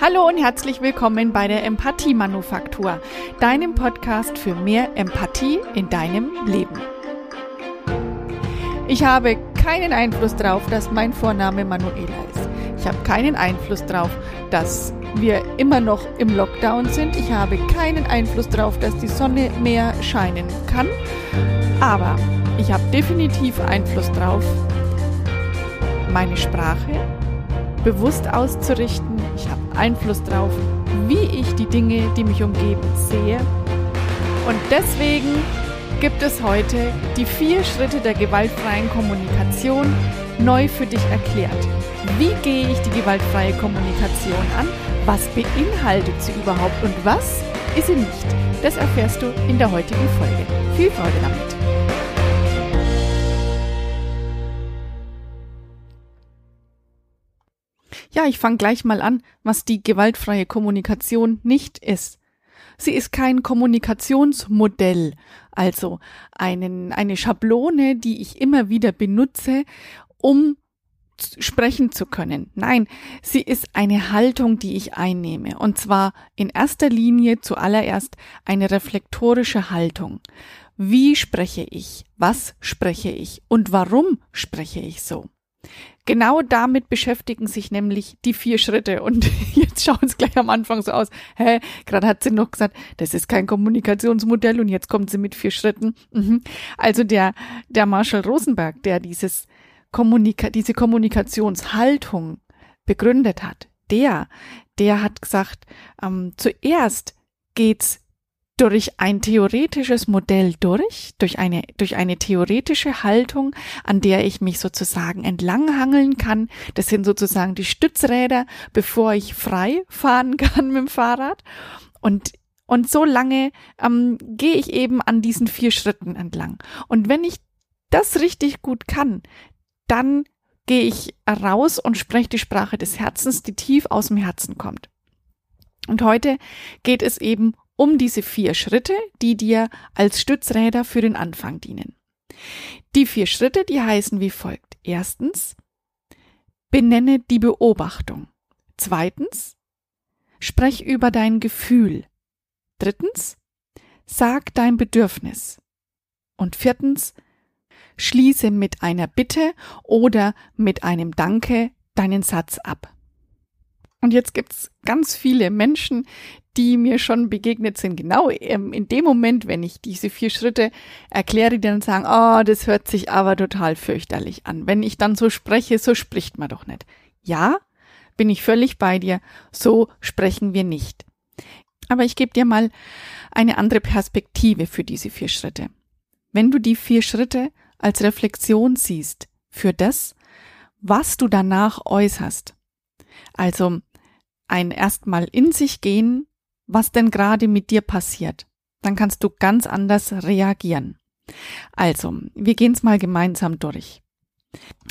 Hallo und herzlich willkommen bei der Empathie Manufaktur, deinem Podcast für mehr Empathie in deinem Leben. Ich habe keinen Einfluss darauf, dass mein Vorname Manuela ist. Ich habe keinen Einfluss darauf, dass wir immer noch im Lockdown sind. Ich habe keinen Einfluss darauf, dass die Sonne mehr scheinen kann. Aber ich habe definitiv Einfluss darauf, meine Sprache bewusst auszurichten. Ich habe Einfluss darauf, wie ich die Dinge, die mich umgeben, sehe. Und deswegen gibt es heute die vier Schritte der gewaltfreien Kommunikation neu für dich erklärt. Wie gehe ich die gewaltfreie Kommunikation an? Was beinhaltet sie überhaupt und was ist sie nicht? Das erfährst du in der heutigen Folge. Viel Freude damit! Ja, ich fange gleich mal an, was die gewaltfreie Kommunikation nicht ist. Sie ist kein Kommunikationsmodell, also einen, eine Schablone, die ich immer wieder benutze, um sprechen zu können. Nein, sie ist eine Haltung, die ich einnehme. Und zwar in erster Linie zuallererst eine reflektorische Haltung. Wie spreche ich? Was spreche ich? Und warum spreche ich so? Genau damit beschäftigen sich nämlich die vier Schritte. Und jetzt schauen es gleich am Anfang so aus. Hä, gerade hat sie noch gesagt, das ist kein Kommunikationsmodell und jetzt kommt sie mit vier Schritten. Mhm. Also der, der Marshall Rosenberg, der dieses Kommunika diese Kommunikationshaltung begründet hat, der, der hat gesagt, ähm, zuerst geht's durch ein theoretisches Modell durch, durch eine, durch eine theoretische Haltung, an der ich mich sozusagen entlanghangeln kann. Das sind sozusagen die Stützräder, bevor ich frei fahren kann mit dem Fahrrad. Und und so lange ähm, gehe ich eben an diesen vier Schritten entlang. Und wenn ich das richtig gut kann, dann gehe ich raus und spreche die Sprache des Herzens, die tief aus dem Herzen kommt. Und heute geht es eben um diese vier Schritte, die dir als Stützräder für den Anfang dienen. Die vier Schritte, die heißen wie folgt. Erstens, benenne die Beobachtung. Zweitens, sprech über dein Gefühl. Drittens, sag dein Bedürfnis. Und viertens, schließe mit einer Bitte oder mit einem Danke deinen Satz ab. Und jetzt gibt's ganz viele Menschen, die mir schon begegnet sind, genau ähm, in dem Moment, wenn ich diese vier Schritte erkläre, die dann sagen, oh, das hört sich aber total fürchterlich an. Wenn ich dann so spreche, so spricht man doch nicht. Ja, bin ich völlig bei dir, so sprechen wir nicht. Aber ich gebe dir mal eine andere Perspektive für diese vier Schritte. Wenn du die vier Schritte als Reflexion siehst für das, was du danach äußerst, also ein erstmal in sich gehen, was denn gerade mit dir passiert. Dann kannst du ganz anders reagieren. Also, wir gehen es mal gemeinsam durch.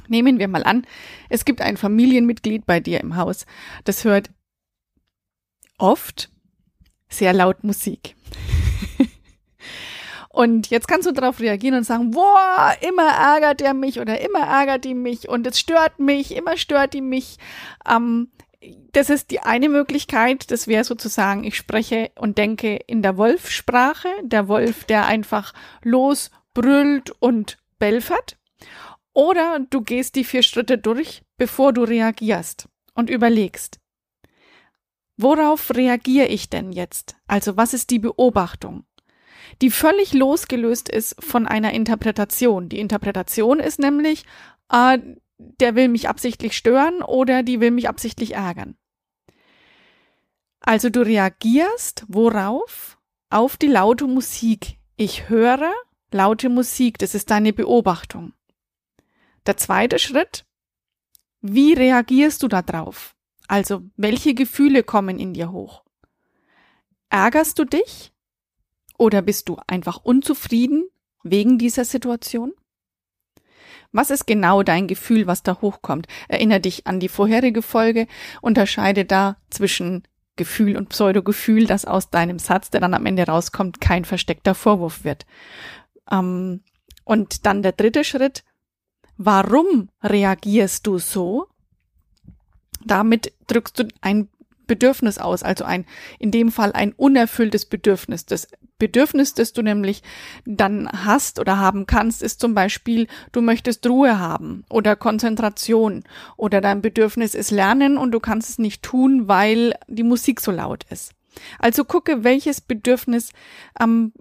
Nehmen wir mal an, es gibt ein Familienmitglied bei dir im Haus, das hört oft sehr laut Musik. und jetzt kannst du darauf reagieren und sagen, boah, immer ärgert er mich oder immer ärgert die mich und es stört mich, immer stört die mich. Ähm, das ist die eine Möglichkeit. Das wäre sozusagen, ich spreche und denke in der Wolfsprache. Der Wolf, der einfach losbrüllt und belfert. Oder du gehst die vier Schritte durch, bevor du reagierst und überlegst. Worauf reagiere ich denn jetzt? Also was ist die Beobachtung? Die völlig losgelöst ist von einer Interpretation. Die Interpretation ist nämlich, äh, der will mich absichtlich stören oder die will mich absichtlich ärgern. Also du reagierst worauf? Auf die laute Musik. Ich höre laute Musik, das ist deine Beobachtung. Der zweite Schritt, wie reagierst du darauf? Also welche Gefühle kommen in dir hoch? Ärgerst du dich? Oder bist du einfach unzufrieden wegen dieser Situation? Was ist genau dein Gefühl, was da hochkommt? Erinner dich an die vorherige Folge, unterscheide da zwischen Gefühl und Pseudogefühl, dass aus deinem Satz, der dann am Ende rauskommt, kein versteckter Vorwurf wird. Ähm, und dann der dritte Schritt, warum reagierst du so? Damit drückst du ein Bedürfnis aus, also ein, in dem Fall ein unerfülltes Bedürfnis. Das Bedürfnis, das du nämlich dann hast oder haben kannst, ist zum Beispiel, du möchtest Ruhe haben oder Konzentration oder dein Bedürfnis ist Lernen und du kannst es nicht tun, weil die Musik so laut ist. Also gucke, welches Bedürfnis ähm,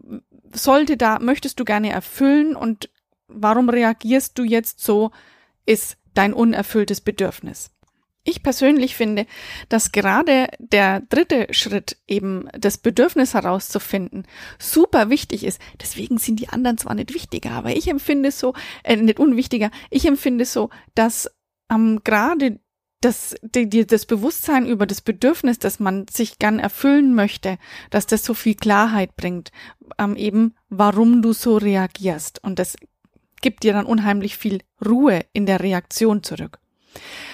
sollte da, möchtest du gerne erfüllen und warum reagierst du jetzt so, ist dein unerfülltes Bedürfnis. Ich persönlich finde, dass gerade der dritte Schritt eben das Bedürfnis herauszufinden super wichtig ist. Deswegen sind die anderen zwar nicht wichtiger, aber ich empfinde so, äh, nicht unwichtiger, ich empfinde so, dass ähm, gerade das, die, die, das Bewusstsein über das Bedürfnis, das man sich gern erfüllen möchte, dass das so viel Klarheit bringt, ähm, eben warum du so reagierst. Und das gibt dir dann unheimlich viel Ruhe in der Reaktion zurück.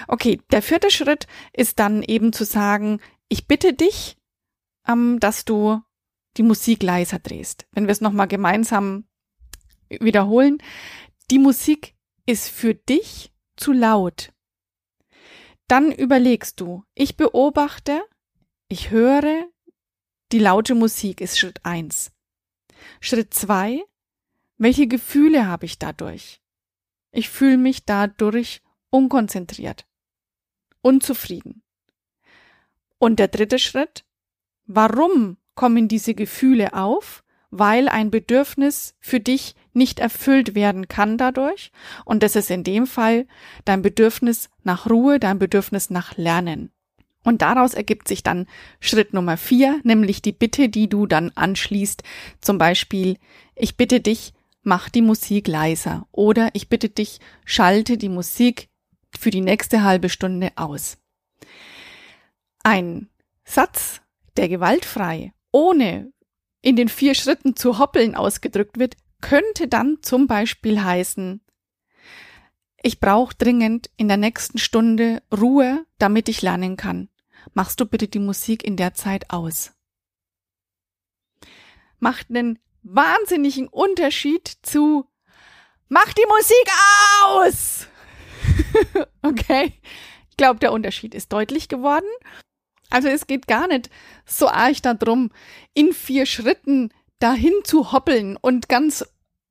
Okay, der vierte Schritt ist dann eben zu sagen, ich bitte dich, ähm, dass du die Musik leiser drehst. Wenn wir es nochmal gemeinsam wiederholen, die Musik ist für dich zu laut. Dann überlegst du, ich beobachte, ich höre, die laute Musik ist Schritt eins. Schritt zwei, welche Gefühle habe ich dadurch? Ich fühle mich dadurch unkonzentriert, unzufrieden. Und der dritte Schritt, warum kommen diese Gefühle auf? Weil ein Bedürfnis für dich nicht erfüllt werden kann dadurch. Und das ist in dem Fall dein Bedürfnis nach Ruhe, dein Bedürfnis nach Lernen. Und daraus ergibt sich dann Schritt Nummer vier, nämlich die Bitte, die du dann anschließt. Zum Beispiel, ich bitte dich, mach die Musik leiser. Oder ich bitte dich, schalte die Musik für die nächste halbe Stunde aus. Ein Satz, der gewaltfrei, ohne in den vier Schritten zu hoppeln ausgedrückt wird, könnte dann zum Beispiel heißen, ich brauche dringend in der nächsten Stunde Ruhe, damit ich lernen kann. Machst du bitte die Musik in der Zeit aus. Macht einen wahnsinnigen Unterschied zu Mach die Musik aus! okay. Ich glaube, der Unterschied ist deutlich geworden. Also es geht gar nicht so arg darum, in vier Schritten dahin zu hoppeln und ganz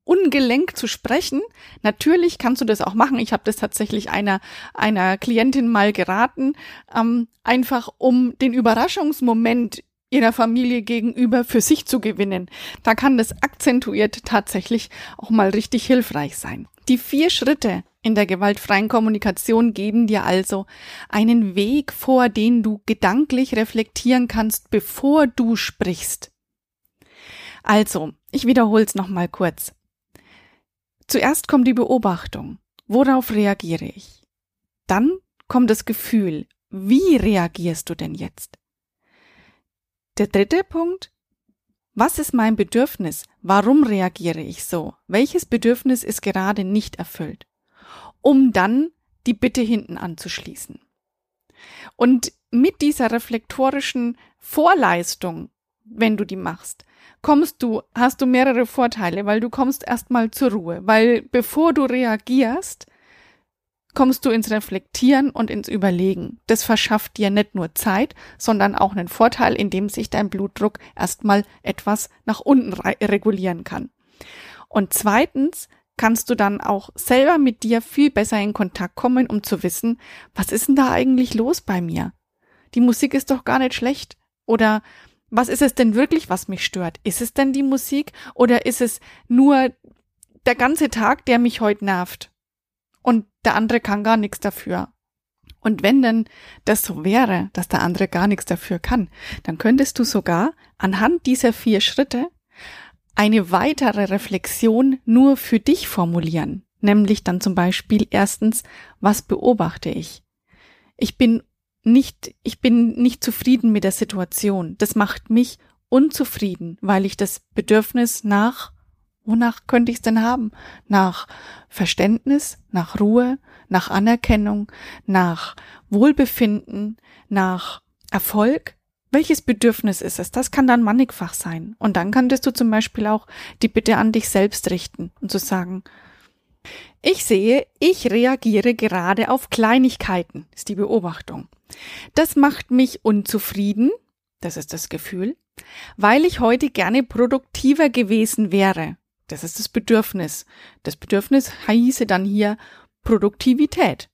ungelenkt zu sprechen. Natürlich kannst du das auch machen. Ich habe das tatsächlich einer einer Klientin mal geraten, ähm, einfach um den Überraschungsmoment ihrer Familie gegenüber für sich zu gewinnen. Da kann das akzentuiert tatsächlich auch mal richtig hilfreich sein. Die vier Schritte in der gewaltfreien Kommunikation geben dir also einen Weg vor, den du gedanklich reflektieren kannst, bevor du sprichst. Also, ich wiederhole es nochmal kurz. Zuerst kommt die Beobachtung. Worauf reagiere ich? Dann kommt das Gefühl. Wie reagierst du denn jetzt? Der dritte Punkt. Was ist mein Bedürfnis? Warum reagiere ich so? Welches Bedürfnis ist gerade nicht erfüllt? Um dann die Bitte hinten anzuschließen. Und mit dieser reflektorischen Vorleistung, wenn du die machst, kommst du, hast du mehrere Vorteile, weil du kommst erstmal zur Ruhe, weil bevor du reagierst, kommst du ins Reflektieren und ins Überlegen. Das verschafft dir nicht nur Zeit, sondern auch einen Vorteil, indem sich dein Blutdruck erstmal etwas nach unten regulieren kann. Und zweitens kannst du dann auch selber mit dir viel besser in Kontakt kommen, um zu wissen, was ist denn da eigentlich los bei mir? Die Musik ist doch gar nicht schlecht. Oder was ist es denn wirklich, was mich stört? Ist es denn die Musik oder ist es nur der ganze Tag, der mich heute nervt? Und der andere kann gar nichts dafür. Und wenn denn das so wäre, dass der andere gar nichts dafür kann, dann könntest du sogar anhand dieser vier Schritte eine weitere Reflexion nur für dich formulieren, nämlich dann zum Beispiel erstens, was beobachte ich? Ich bin nicht, ich bin nicht zufrieden mit der Situation. Das macht mich unzufrieden, weil ich das Bedürfnis nach, wonach könnte ich es denn haben? Nach Verständnis, nach Ruhe, nach Anerkennung, nach Wohlbefinden, nach Erfolg, welches Bedürfnis ist es? Das kann dann mannigfach sein. Und dann könntest du zum Beispiel auch die Bitte an dich selbst richten und zu sagen, Ich sehe, ich reagiere gerade auf Kleinigkeiten, ist die Beobachtung. Das macht mich unzufrieden, das ist das Gefühl, weil ich heute gerne produktiver gewesen wäre. Das ist das Bedürfnis. Das Bedürfnis hieße dann hier Produktivität.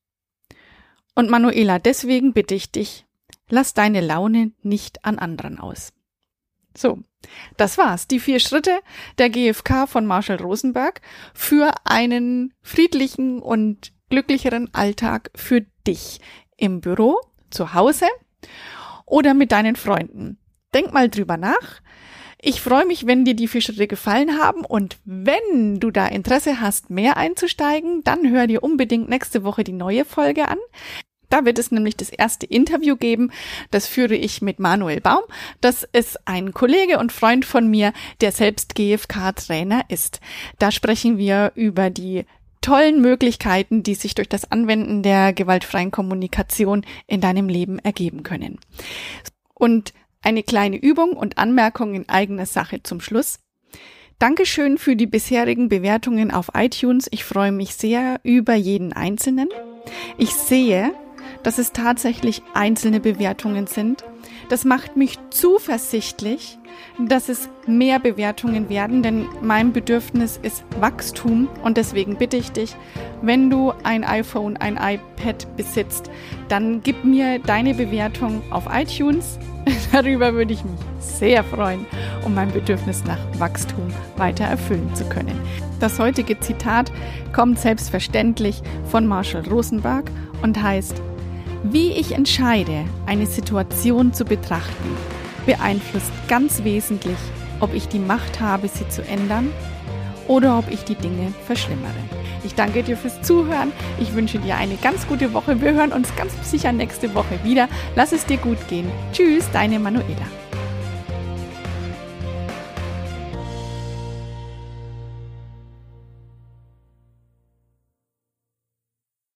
Und Manuela, deswegen bitte ich dich, lass deine Laune nicht an anderen aus. So, das war's. Die vier Schritte der GfK von Marshall Rosenberg für einen friedlichen und glücklicheren Alltag für dich im Büro, zu Hause oder mit deinen Freunden. Denk mal drüber nach. Ich freue mich, wenn dir die vier Schritte gefallen haben und wenn du da Interesse hast, mehr einzusteigen, dann hör dir unbedingt nächste Woche die neue Folge an. Da wird es nämlich das erste Interview geben. Das führe ich mit Manuel Baum. Das ist ein Kollege und Freund von mir, der selbst GFK-Trainer ist. Da sprechen wir über die tollen Möglichkeiten, die sich durch das Anwenden der gewaltfreien Kommunikation in deinem Leben ergeben können. Und eine kleine Übung und Anmerkung in eigener Sache zum Schluss. Dankeschön für die bisherigen Bewertungen auf iTunes. Ich freue mich sehr über jeden einzelnen. Ich sehe, dass es tatsächlich einzelne Bewertungen sind. Das macht mich zuversichtlich, dass es mehr Bewertungen werden, denn mein Bedürfnis ist Wachstum und deswegen bitte ich dich, wenn du ein iPhone, ein iPad besitzt, dann gib mir deine Bewertung auf iTunes. Darüber würde ich mich sehr freuen, um mein Bedürfnis nach Wachstum weiter erfüllen zu können. Das heutige Zitat kommt selbstverständlich von Marshall Rosenberg und heißt, wie ich entscheide, eine Situation zu betrachten, beeinflusst ganz wesentlich, ob ich die Macht habe, sie zu ändern oder ob ich die Dinge verschlimmere. Ich danke dir fürs Zuhören. Ich wünsche dir eine ganz gute Woche. Wir hören uns ganz sicher nächste Woche wieder. Lass es dir gut gehen. Tschüss, deine Manuela.